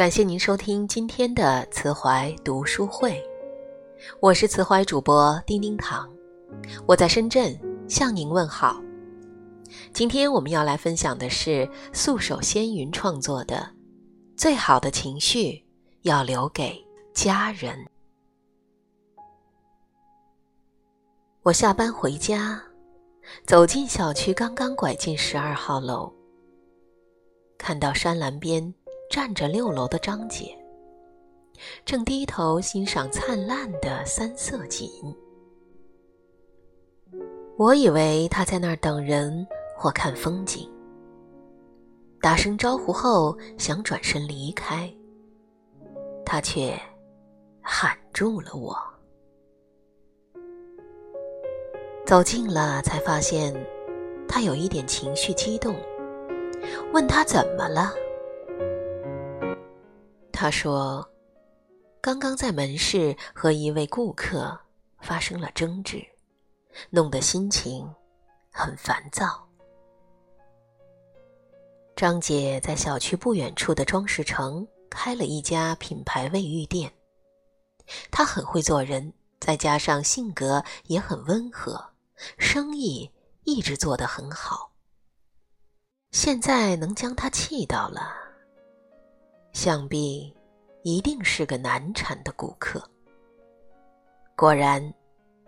感谢您收听今天的慈怀读书会，我是慈怀主播丁丁糖，我在深圳向您问好。今天我们要来分享的是素手纤云创作的《最好的情绪要留给家人》。我下班回家，走进小区，刚刚拐进十二号楼，看到山栏边站着六楼的张姐，正低头欣赏灿烂的三色锦。我以为她在那儿等人或看风景，打声招呼后想转身离开，她却喊住了我。走近了，才发现他有一点情绪激动。问他怎么了，他说：“刚刚在门市和一位顾客发生了争执，弄得心情很烦躁。”张姐在小区不远处的装饰城开了一家品牌卫浴店，她很会做人，再加上性格也很温和。生意一直做得很好，现在能将他气到了，想必一定是个难缠的顾客。果然，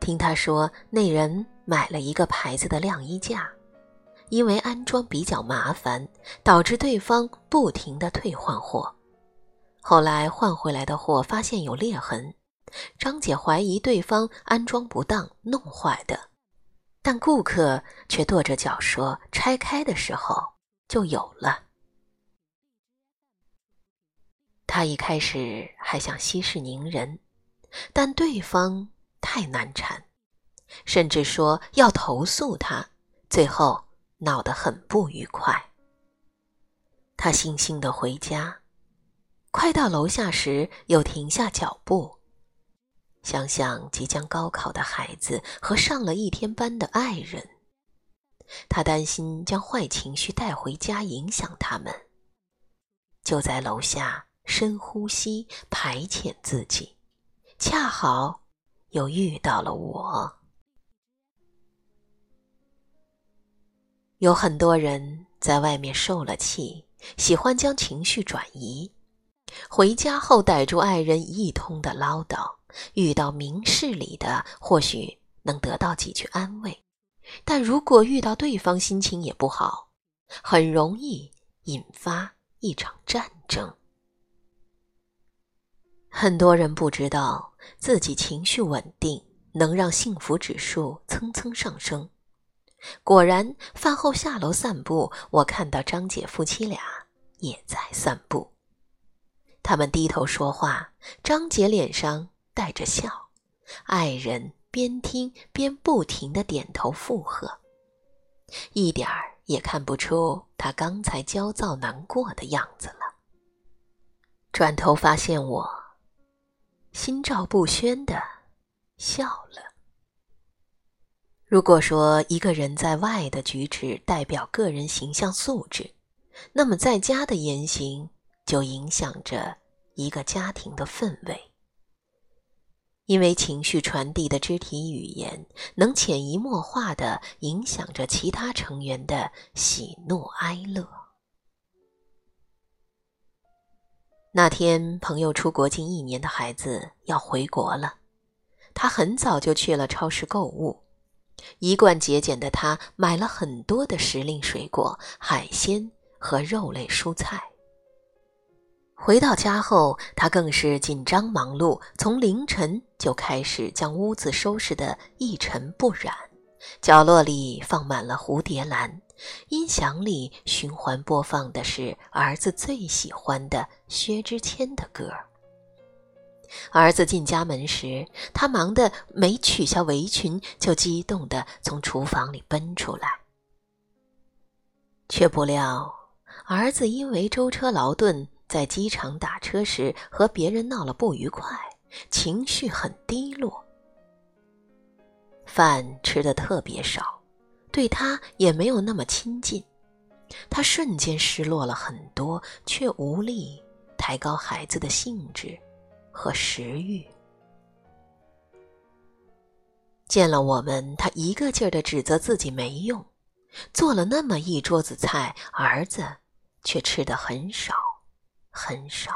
听他说，那人买了一个牌子的晾衣架，因为安装比较麻烦，导致对方不停的退换货。后来换回来的货发现有裂痕，张姐怀疑对方安装不当弄坏的。但顾客却跺着脚说：“拆开的时候就有了。”他一开始还想息事宁人，但对方太难缠，甚至说要投诉他，最后闹得很不愉快。他悻悻的回家，快到楼下时又停下脚步。想想即将高考的孩子和上了一天班的爱人，他担心将坏情绪带回家影响他们，就在楼下深呼吸排遣自己，恰好又遇到了我。有很多人在外面受了气，喜欢将情绪转移，回家后逮住爱人一通的唠叨。遇到明事理的，或许能得到几句安慰；但如果遇到对方心情也不好，很容易引发一场战争。很多人不知道自己情绪稳定能让幸福指数蹭蹭上升。果然，饭后下楼散步，我看到张姐夫妻俩也在散步。他们低头说话，张姐脸上。带着笑，爱人边听边不停的点头附和，一点儿也看不出他刚才焦躁难过的样子了。转头发现我，心照不宣的笑了。如果说一个人在外的举止代表个人形象素质，那么在家的言行就影响着一个家庭的氛围。因为情绪传递的肢体语言，能潜移默化的影响着其他成员的喜怒哀乐。那天，朋友出国近一年的孩子要回国了，他很早就去了超市购物。一贯节俭的他，买了很多的时令水果、海鲜和肉类蔬菜。回到家后，他更是紧张忙碌，从凌晨就开始将屋子收拾得一尘不染。角落里放满了蝴蝶兰，音响里循环播放的是儿子最喜欢的薛之谦的歌。儿子进家门时，他忙得没取下围裙，就激动地从厨房里奔出来，却不料儿子因为舟车劳顿。在机场打车时和别人闹了不愉快，情绪很低落。饭吃的特别少，对他也没有那么亲近，他瞬间失落了很多，却无力抬高孩子的兴致和食欲。见了我们，他一个劲儿的指责自己没用，做了那么一桌子菜，儿子却吃的很少，很少。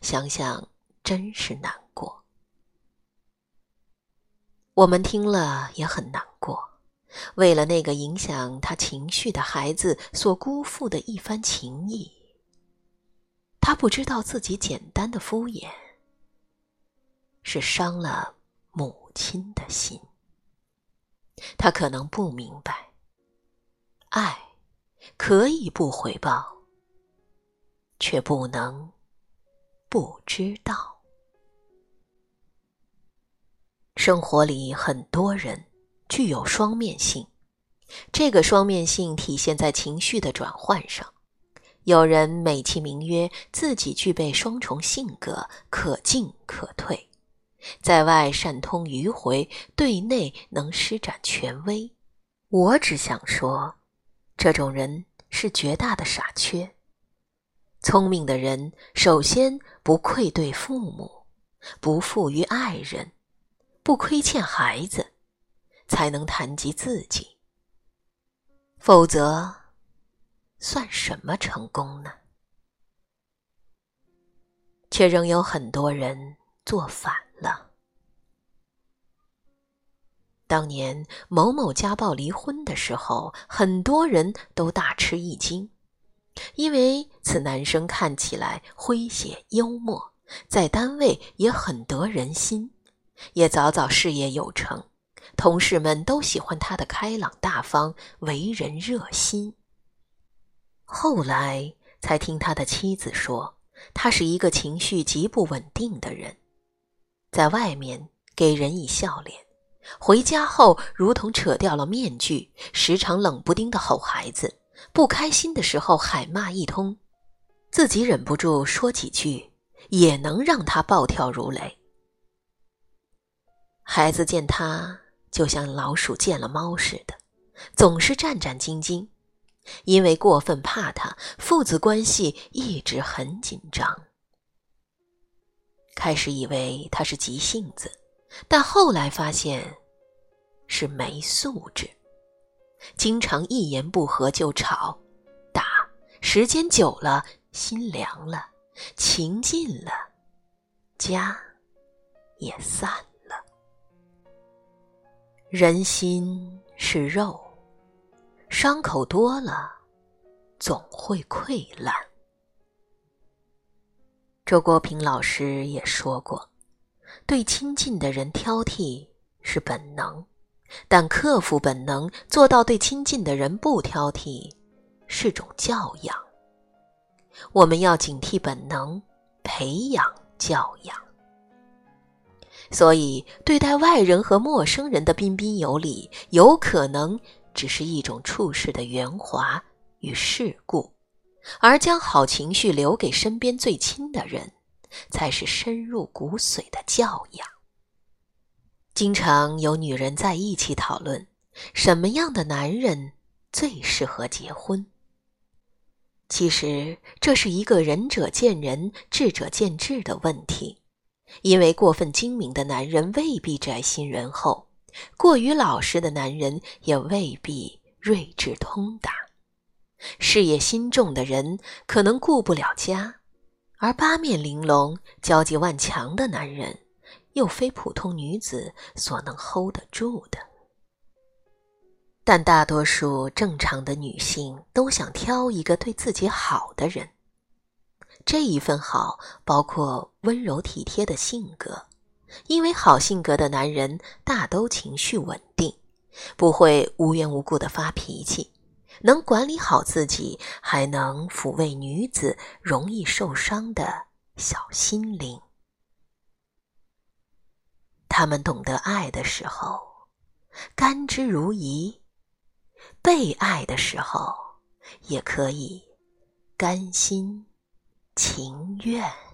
想想真是难过。我们听了也很难过，为了那个影响他情绪的孩子所辜负的一番情谊，他不知道自己简单的敷衍是伤了。母亲的心，他可能不明白，爱可以不回报，却不能不知道。生活里很多人具有双面性，这个双面性体现在情绪的转换上。有人美其名曰自己具备双重性格，可进可退。在外善通迂回，对内能施展权威。我只想说，这种人是绝大的傻缺。聪明的人首先不愧对父母，不负于爱人，不亏欠孩子，才能谈及自己。否则，算什么成功呢？却仍有很多人做反。了。当年某某家暴离婚的时候，很多人都大吃一惊，因为此男生看起来诙谐幽默，在单位也很得人心，也早早事业有成，同事们都喜欢他的开朗大方、为人热心。后来才听他的妻子说，他是一个情绪极不稳定的人。在外面给人以笑脸，回家后如同扯掉了面具，时常冷不丁的吼孩子，不开心的时候喊骂一通，自己忍不住说几句，也能让他暴跳如雷。孩子见他就像老鼠见了猫似的，总是战战兢兢，因为过分怕他，父子关系一直很紧张。开始以为他是急性子，但后来发现是没素质，经常一言不合就吵打，时间久了心凉了，情尽了，家也散了。人心是肉，伤口多了，总会溃烂。周国平老师也说过，对亲近的人挑剔是本能，但克服本能，做到对亲近的人不挑剔，是种教养。我们要警惕本能，培养教养。所以，对待外人和陌生人的彬彬有礼，有可能只是一种处事的圆滑与世故。而将好情绪留给身边最亲的人，才是深入骨髓的教养。经常有女人在一起讨论，什么样的男人最适合结婚。其实这是一个仁者见仁、智者见智的问题，因为过分精明的男人未必宅心仁厚，过于老实的男人也未必睿智通达。事业心重的人可能顾不了家，而八面玲珑、交际万强的男人，又非普通女子所能 hold 得住的。但大多数正常的女性都想挑一个对自己好的人，这一份好包括温柔体贴的性格，因为好性格的男人大都情绪稳定，不会无缘无故的发脾气。能管理好自己，还能抚慰女子容易受伤的小心灵。他们懂得爱的时候，甘之如饴；被爱的时候，也可以甘心情愿。